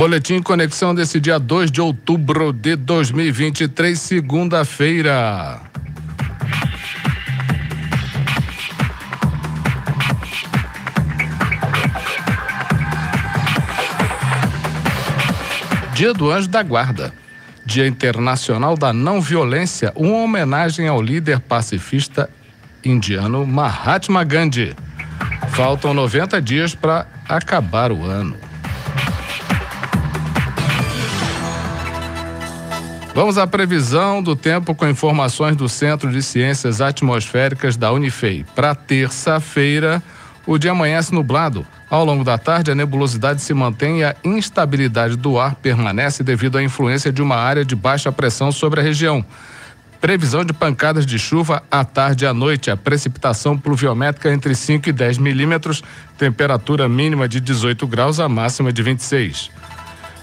Boletim Conexão desse dia 2 de outubro de 2023, segunda-feira. Dia do Anjo da Guarda. Dia Internacional da Não Violência, uma homenagem ao líder pacifista indiano Mahatma Gandhi. Faltam 90 dias para acabar o ano. Vamos à previsão do tempo com informações do Centro de Ciências Atmosféricas da Unifei. Para terça-feira, o dia amanhece nublado. Ao longo da tarde, a nebulosidade se mantém e a instabilidade do ar permanece devido à influência de uma área de baixa pressão sobre a região. Previsão de pancadas de chuva à tarde e à noite. A precipitação pluviométrica entre 5 e 10 milímetros, temperatura mínima de 18 graus, a máxima de 26.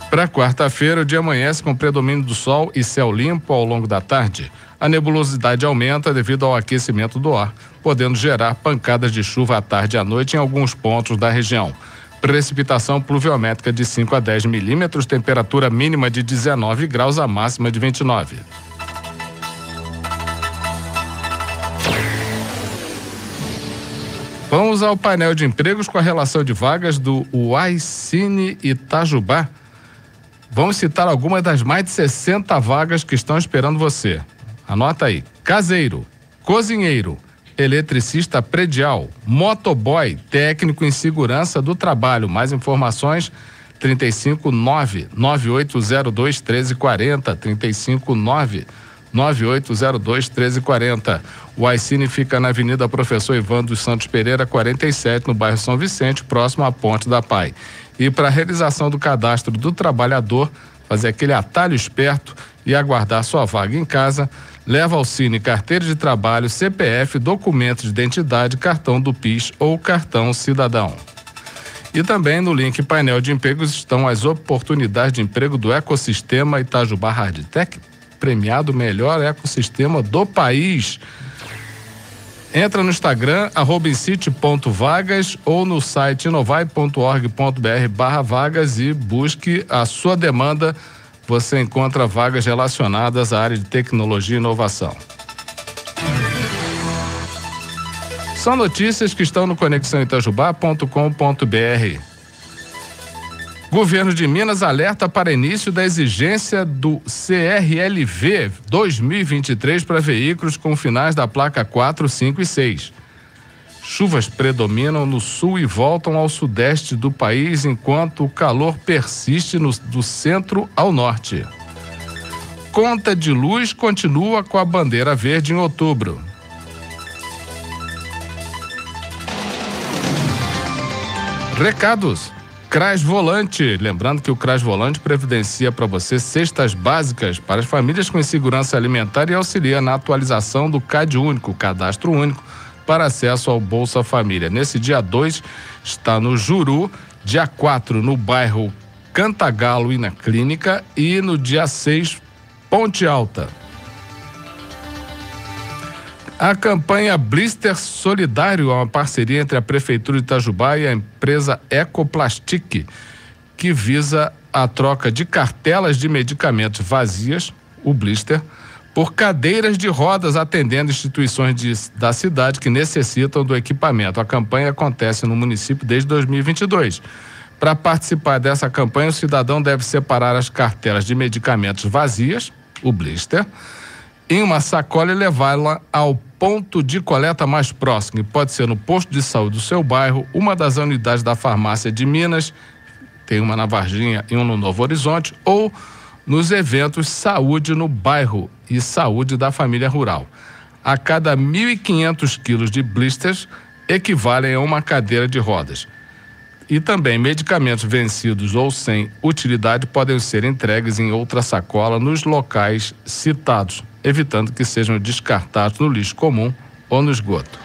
Para quarta-feira, o dia amanhece com predomínio do sol e céu limpo ao longo da tarde. A nebulosidade aumenta devido ao aquecimento do ar, podendo gerar pancadas de chuva à tarde e à noite em alguns pontos da região. Precipitação pluviométrica de 5 a 10 milímetros, temperatura mínima de 19 graus, a máxima de 29. Vamos ao painel de empregos com a relação de vagas do Uaicine Itajubá. Vamos citar algumas das mais de 60 vagas que estão esperando você. Anota aí: caseiro, cozinheiro, eletricista predial, motoboy, técnico em segurança do trabalho. Mais informações 359 9802 1340 359 9802 1340. O iCine fica na Avenida Professor Ivan dos Santos Pereira, 47, no bairro São Vicente, próximo à Ponte da Pai. E para a realização do cadastro do trabalhador, fazer aquele atalho esperto e aguardar sua vaga em casa, leva ao Cine carteira de trabalho, CPF, documento de identidade, cartão do PIS ou cartão cidadão. E também no link painel de empregos estão as oportunidades de emprego do ecossistema Itajubá Hardtech, premiado melhor ecossistema do país. Entra no Instagram, arrobincity.vagas ou no site inovai.org.br barra vagas e busque a sua demanda. Você encontra vagas relacionadas à área de tecnologia e inovação. São notícias que estão no conexãoitajubá.com.br. Governo de Minas alerta para início da exigência do CRLV 2023 para veículos com finais da placa 4, 5 e 6. Chuvas predominam no sul e voltam ao sudeste do país, enquanto o calor persiste no, do centro ao norte. Conta de luz continua com a bandeira verde em outubro. Recados. CRAS Volante. Lembrando que o CRAS Volante previdencia para você cestas básicas para as famílias com insegurança alimentar e auxilia na atualização do CAD único, cadastro único, para acesso ao Bolsa Família. Nesse dia 2 está no Juru, dia 4 no bairro Cantagalo e na Clínica e no dia 6 Ponte Alta. A campanha Blister Solidário é uma parceria entre a Prefeitura de Itajubá e a empresa Ecoplastic, que visa a troca de cartelas de medicamentos vazias, o blister, por cadeiras de rodas atendendo instituições de, da cidade que necessitam do equipamento. A campanha acontece no município desde 2022. Para participar dessa campanha, o cidadão deve separar as cartelas de medicamentos vazias, o blister, em uma sacola e levá-la ao ponto de coleta mais próximo. pode ser no posto de saúde do seu bairro, uma das unidades da farmácia de Minas, tem uma na Varginha e um no Novo Horizonte, ou nos eventos Saúde no Bairro e Saúde da Família Rural. A cada 1.500 quilos de blisters equivalem a uma cadeira de rodas. E também medicamentos vencidos ou sem utilidade podem ser entregues em outra sacola nos locais citados evitando que sejam descartados no lixo comum ou no esgoto.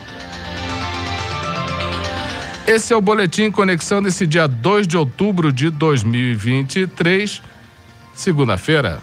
Esse é o Boletim Conexão desse dia 2 de outubro de 2023, segunda-feira.